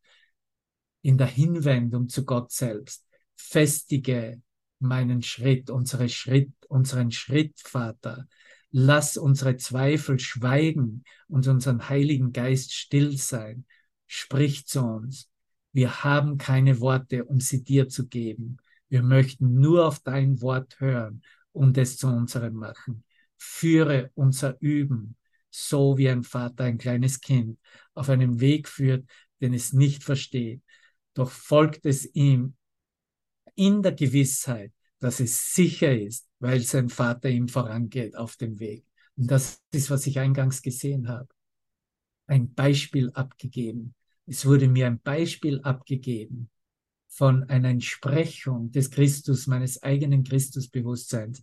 in der Hinwendung zu Gott selbst. Festige meinen Schritt, unsere Schritt, unseren Schritt, Vater. Lass unsere Zweifel schweigen und unseren Heiligen Geist still sein. Sprich zu uns. Wir haben keine Worte, um sie dir zu geben. Wir möchten nur auf dein Wort hören und es zu unserem machen. Führe unser Üben, so wie ein Vater ein kleines Kind auf einem Weg führt, den es nicht versteht. Doch folgt es ihm in der Gewissheit, dass es sicher ist, weil sein Vater ihm vorangeht auf dem Weg. Und das ist, was ich eingangs gesehen habe. Ein Beispiel abgegeben. Es wurde mir ein Beispiel abgegeben von einer Entsprechung des Christus, meines eigenen Christusbewusstseins.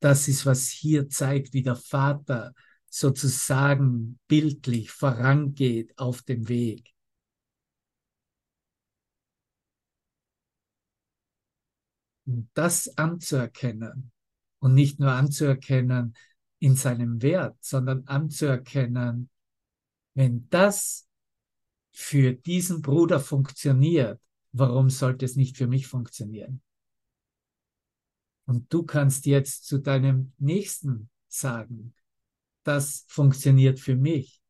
Das ist, was hier zeigt, wie der Vater sozusagen bildlich vorangeht auf dem Weg. Und das anzuerkennen, und nicht nur anzuerkennen in seinem Wert, sondern anzuerkennen, wenn das für diesen Bruder funktioniert, warum sollte es nicht für mich funktionieren? Und du kannst jetzt zu deinem Nächsten sagen, das funktioniert für mich,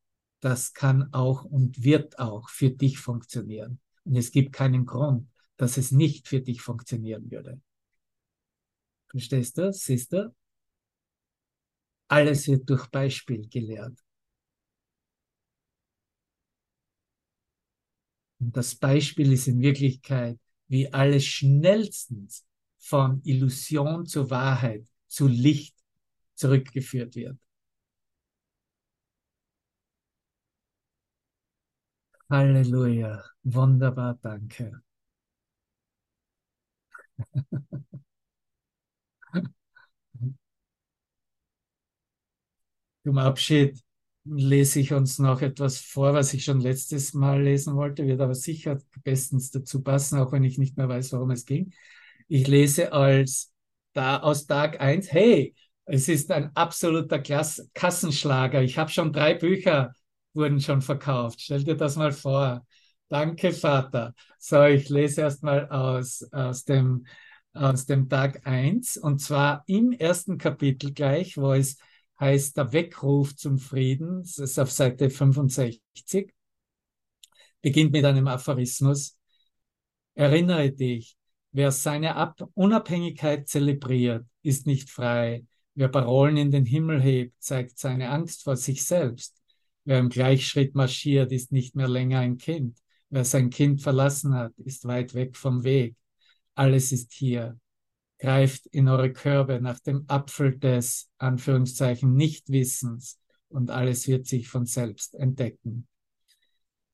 das kann auch und wird auch für dich funktionieren. Und es gibt keinen Grund, dass es nicht für dich funktionieren würde. Verstehst du? Siehst du? Alles wird durch Beispiel gelehrt. Und das Beispiel ist in Wirklichkeit, wie alles schnellstens von Illusion zur Wahrheit, zu Licht zurückgeführt wird. Halleluja. Wunderbar, danke. Zum Abschied lese ich uns noch etwas vor, was ich schon letztes Mal lesen wollte, wird aber sicher bestens dazu passen, auch wenn ich nicht mehr weiß, worum es ging. Ich lese als da aus Tag eins. hey, es ist ein absoluter Klass Kassenschlager. Ich habe schon drei Bücher wurden schon verkauft. Stell dir das mal vor. Danke, Vater. So, ich lese erstmal aus, aus dem, aus dem Tag eins und zwar im ersten Kapitel gleich, wo es heißt der Weckruf zum Frieden. Das ist auf Seite 65. Beginnt mit einem Aphorismus. Erinnere dich, wer seine Ab Unabhängigkeit zelebriert, ist nicht frei. Wer Parolen in den Himmel hebt, zeigt seine Angst vor sich selbst. Wer im Gleichschritt marschiert, ist nicht mehr länger ein Kind. Wer sein Kind verlassen hat, ist weit weg vom Weg. Alles ist hier greift in eure Körbe nach dem Apfel des Anführungszeichen Nichtwissens und alles wird sich von selbst entdecken.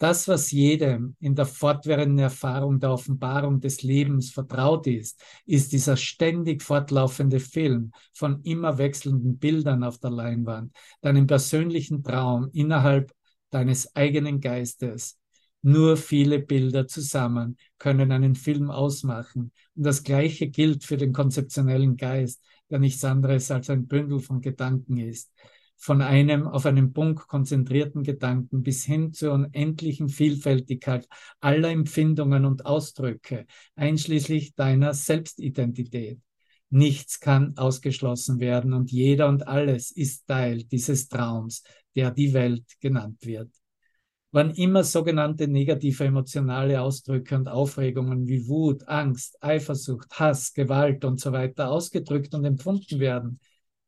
Das, was jedem in der fortwährenden Erfahrung der Offenbarung des Lebens vertraut ist, ist dieser ständig fortlaufende Film von immer wechselnden Bildern auf der Leinwand, deinem persönlichen Traum innerhalb deines eigenen Geistes. Nur viele Bilder zusammen können einen Film ausmachen. Und das Gleiche gilt für den konzeptionellen Geist, der nichts anderes als ein Bündel von Gedanken ist von einem auf einen Punkt konzentrierten Gedanken bis hin zur unendlichen Vielfältigkeit aller Empfindungen und Ausdrücke, einschließlich deiner Selbstidentität. Nichts kann ausgeschlossen werden und jeder und alles ist Teil dieses Traums, der die Welt genannt wird. Wann immer sogenannte negative emotionale Ausdrücke und Aufregungen wie Wut, Angst, Eifersucht, Hass, Gewalt und so weiter ausgedrückt und empfunden werden,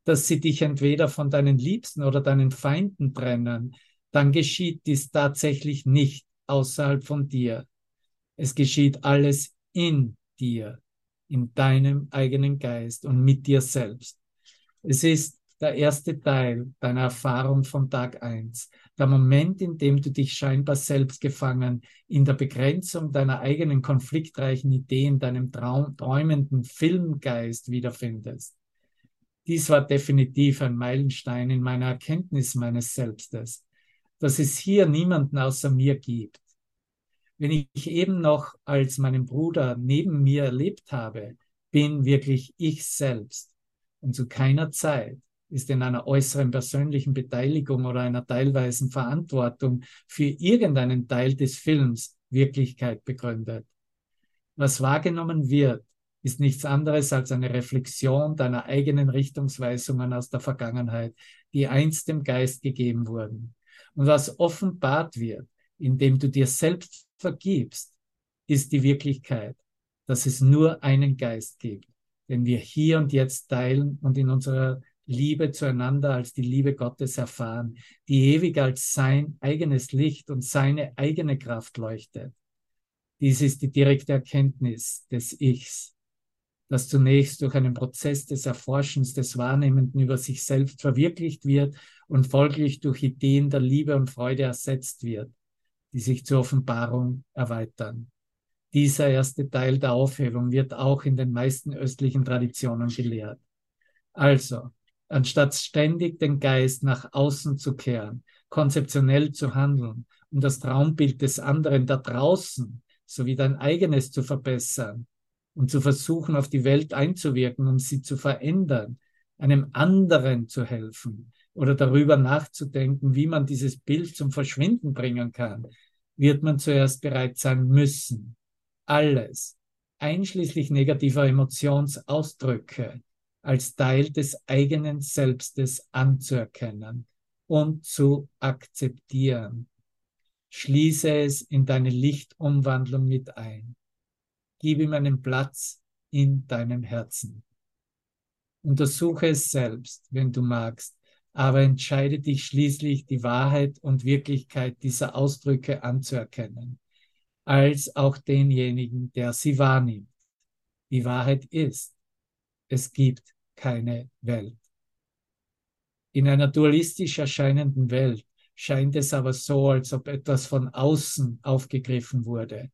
dass sie dich entweder von deinen Liebsten oder deinen Feinden trennen, dann geschieht dies tatsächlich nicht außerhalb von dir. Es geschieht alles in dir, in deinem eigenen Geist und mit dir selbst. Es ist der erste Teil deiner Erfahrung von Tag eins, der Moment, in dem du dich scheinbar selbst gefangen in der Begrenzung deiner eigenen konfliktreichen Ideen, deinem Traum, träumenden Filmgeist wiederfindest. Dies war definitiv ein Meilenstein in meiner Erkenntnis meines Selbstes, dass es hier niemanden außer mir gibt. Wenn ich eben noch als meinen Bruder neben mir erlebt habe, bin wirklich ich selbst und zu keiner Zeit ist in einer äußeren persönlichen Beteiligung oder einer teilweisen Verantwortung für irgendeinen Teil des Films Wirklichkeit begründet. Was wahrgenommen wird, ist nichts anderes als eine Reflexion deiner eigenen Richtungsweisungen aus der Vergangenheit, die einst dem Geist gegeben wurden. Und was offenbart wird, indem du dir selbst vergibst, ist die Wirklichkeit, dass es nur einen Geist gibt, den wir hier und jetzt teilen und in unserer Liebe zueinander als die Liebe Gottes erfahren, die ewig als sein eigenes Licht und seine eigene Kraft leuchtet. Dies ist die direkte Erkenntnis des Ichs, das zunächst durch einen Prozess des Erforschens des Wahrnehmenden über sich selbst verwirklicht wird und folglich durch Ideen der Liebe und Freude ersetzt wird, die sich zur Offenbarung erweitern. Dieser erste Teil der Aufhebung wird auch in den meisten östlichen Traditionen gelehrt. Also, anstatt ständig den Geist nach außen zu kehren, konzeptionell zu handeln, um das Traumbild des anderen da draußen sowie dein eigenes zu verbessern, und zu versuchen, auf die Welt einzuwirken, um sie zu verändern, einem anderen zu helfen oder darüber nachzudenken, wie man dieses Bild zum Verschwinden bringen kann, wird man zuerst bereit sein müssen, alles, einschließlich negativer Emotionsausdrücke, als Teil des eigenen Selbstes anzuerkennen und zu akzeptieren. Schließe es in deine Lichtumwandlung mit ein. Gib ihm einen Platz in deinem Herzen. Untersuche es selbst, wenn du magst, aber entscheide dich schließlich, die Wahrheit und Wirklichkeit dieser Ausdrücke anzuerkennen, als auch denjenigen, der sie wahrnimmt. Die Wahrheit ist, es gibt keine Welt. In einer dualistisch erscheinenden Welt scheint es aber so, als ob etwas von außen aufgegriffen wurde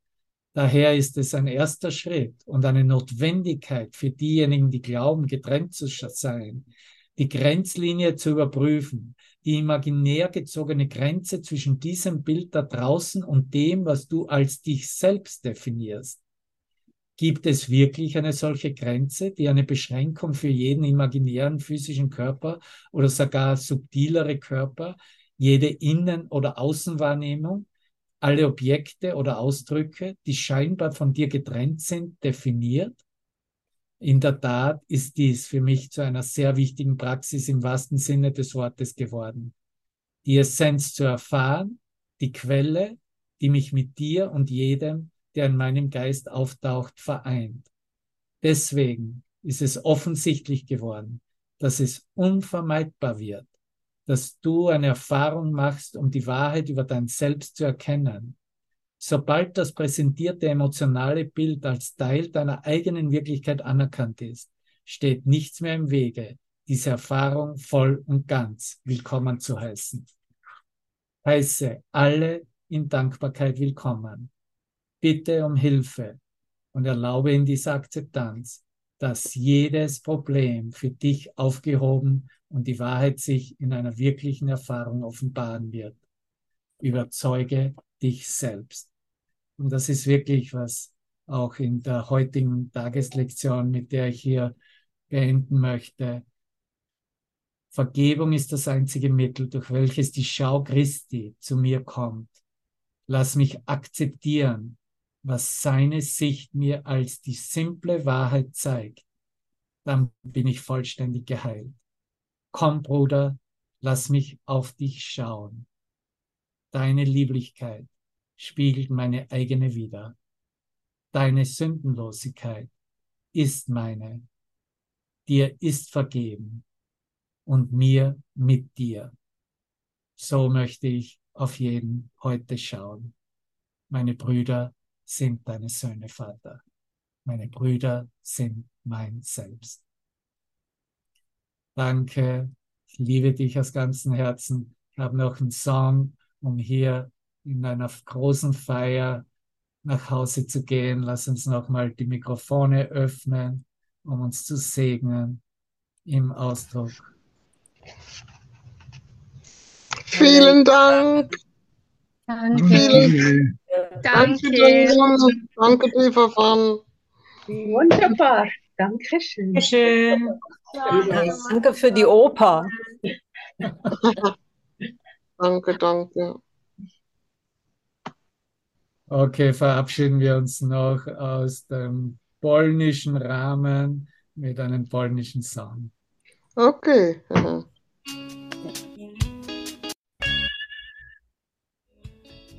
Daher ist es ein erster Schritt und eine Notwendigkeit für diejenigen, die glauben, getrennt zu sein, die Grenzlinie zu überprüfen, die imaginär gezogene Grenze zwischen diesem Bild da draußen und dem, was du als dich selbst definierst. Gibt es wirklich eine solche Grenze, die eine Beschränkung für jeden imaginären physischen Körper oder sogar subtilere Körper, jede Innen- oder Außenwahrnehmung, alle Objekte oder Ausdrücke, die scheinbar von dir getrennt sind, definiert. In der Tat ist dies für mich zu einer sehr wichtigen Praxis im wahrsten Sinne des Wortes geworden. Die Essenz zu erfahren, die Quelle, die mich mit dir und jedem, der in meinem Geist auftaucht, vereint. Deswegen ist es offensichtlich geworden, dass es unvermeidbar wird, dass du eine Erfahrung machst, um die Wahrheit über dein Selbst zu erkennen. Sobald das präsentierte emotionale Bild als Teil deiner eigenen Wirklichkeit anerkannt ist, steht nichts mehr im Wege, diese Erfahrung voll und ganz willkommen zu heißen. Heiße alle in Dankbarkeit willkommen. Bitte um Hilfe und erlaube in dieser Akzeptanz, dass jedes Problem für dich aufgehoben und die Wahrheit sich in einer wirklichen Erfahrung offenbaren wird. Überzeuge dich selbst. Und das ist wirklich was auch in der heutigen Tageslektion, mit der ich hier beenden möchte. Vergebung ist das einzige Mittel, durch welches die Schau Christi zu mir kommt. Lass mich akzeptieren, was seine Sicht mir als die simple Wahrheit zeigt. Dann bin ich vollständig geheilt. Komm, Bruder, lass mich auf dich schauen. Deine Lieblichkeit spiegelt meine eigene wider. Deine Sündenlosigkeit ist meine. Dir ist vergeben und mir mit dir. So möchte ich auf jeden heute schauen. Meine Brüder sind deine Söhne, Vater. Meine Brüder sind mein Selbst. Danke, ich liebe dich aus ganzem Herzen. Ich habe noch einen Song, um hier in einer großen Feier nach Hause zu gehen. Lass uns nochmal die Mikrofone öffnen, um uns zu segnen im Ausdruck. Vielen Dank. Danke. Vielen Dank. Danke. Danke, lieber Van. Wunderbar. Dankeschön. Dankeschön. Danke für die Oper. Danke, danke. Okay, verabschieden wir uns noch aus dem polnischen Rahmen mit einem polnischen Song. Okay.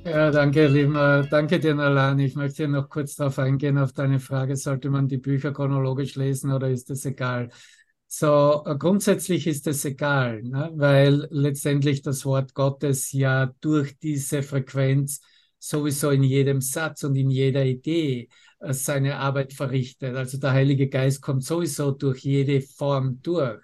Ja, danke, lieber, danke dir, Nalan. Ich möchte noch kurz darauf eingehen, auf deine Frage, sollte man die Bücher chronologisch lesen oder ist es egal? So, äh, grundsätzlich ist es egal, ne? weil letztendlich das Wort Gottes ja durch diese Frequenz sowieso in jedem Satz und in jeder Idee äh, seine Arbeit verrichtet. Also der Heilige Geist kommt sowieso durch jede Form durch.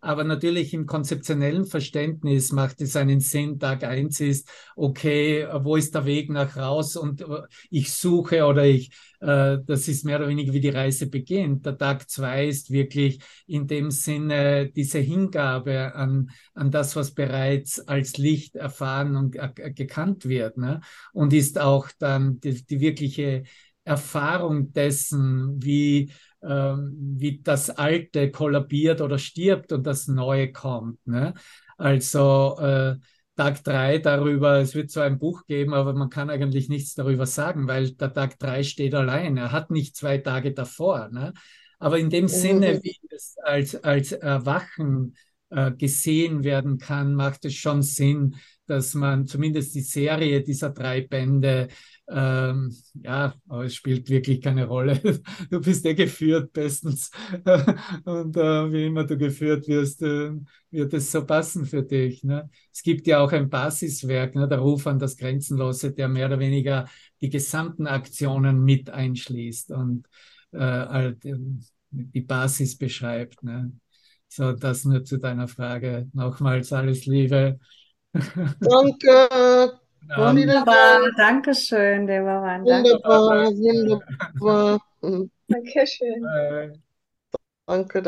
Aber natürlich im konzeptionellen Verständnis macht es einen Sinn. Tag eins ist, okay, wo ist der Weg nach raus? Und äh, ich suche oder ich, äh, das ist mehr oder weniger wie die Reise beginnt. Der Tag zwei ist wirklich in dem Sinne diese Hingabe an, an das, was bereits als Licht erfahren und gekannt wird. Ne? Und ist auch dann die, die wirkliche Erfahrung dessen, wie, wie das Alte kollabiert oder stirbt und das Neue kommt. Ne? Also äh, Tag drei darüber, es wird so ein Buch geben, aber man kann eigentlich nichts darüber sagen, weil der Tag drei steht allein. Er hat nicht zwei Tage davor. Ne? Aber in dem Sinne, wie es als, als Erwachen äh, gesehen werden kann, macht es schon Sinn, dass man zumindest die Serie dieser drei Bände, ähm, ja, aber es spielt wirklich keine Rolle. Du bist ja geführt bestens. Und äh, wie immer du geführt wirst, äh, wird es so passen für dich. Ne? Es gibt ja auch ein Basiswerk, ne, der Ruf an das Grenzenlose, der mehr oder weniger die gesamten Aktionen mit einschließt und äh, all- die Basis beschreibt. Ne? So, das nur zu deiner Frage. Nochmals alles Liebe. Danke. Wunderbar. Dank. Dankeschön, Devaran. Danke. Wunderbar, wunderbar. Dankeschön. äh, Danke.